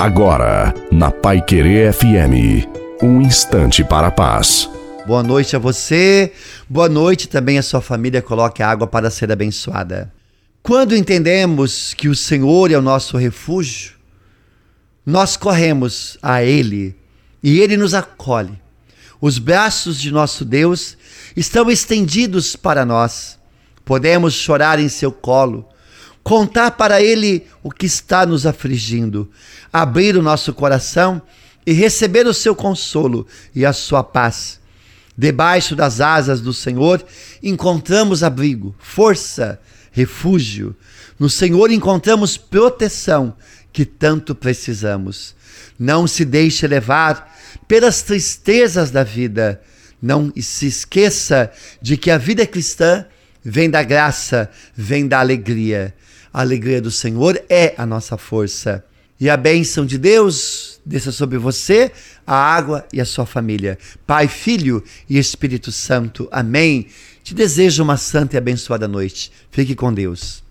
Agora, na Pai Querer FM, um instante para a paz. Boa noite a você, boa noite também a sua família. Coloque a água para ser abençoada. Quando entendemos que o Senhor é o nosso refúgio, nós corremos a Ele e Ele nos acolhe. Os braços de nosso Deus estão estendidos para nós. Podemos chorar em seu colo, contar para Ele o que está nos afligindo, abrir o nosso coração e receber o seu consolo e a sua paz. Debaixo das asas do Senhor encontramos abrigo, força, refúgio. No Senhor encontramos proteção que tanto precisamos. Não se deixe levar pelas tristezas da vida. Não se esqueça de que a vida cristã vem da graça, vem da alegria. A alegria do Senhor é a nossa força. E a bênção de Deus desça sobre você, a água e a sua família. Pai, Filho e Espírito Santo. Amém. Te desejo uma santa e abençoada noite. Fique com Deus.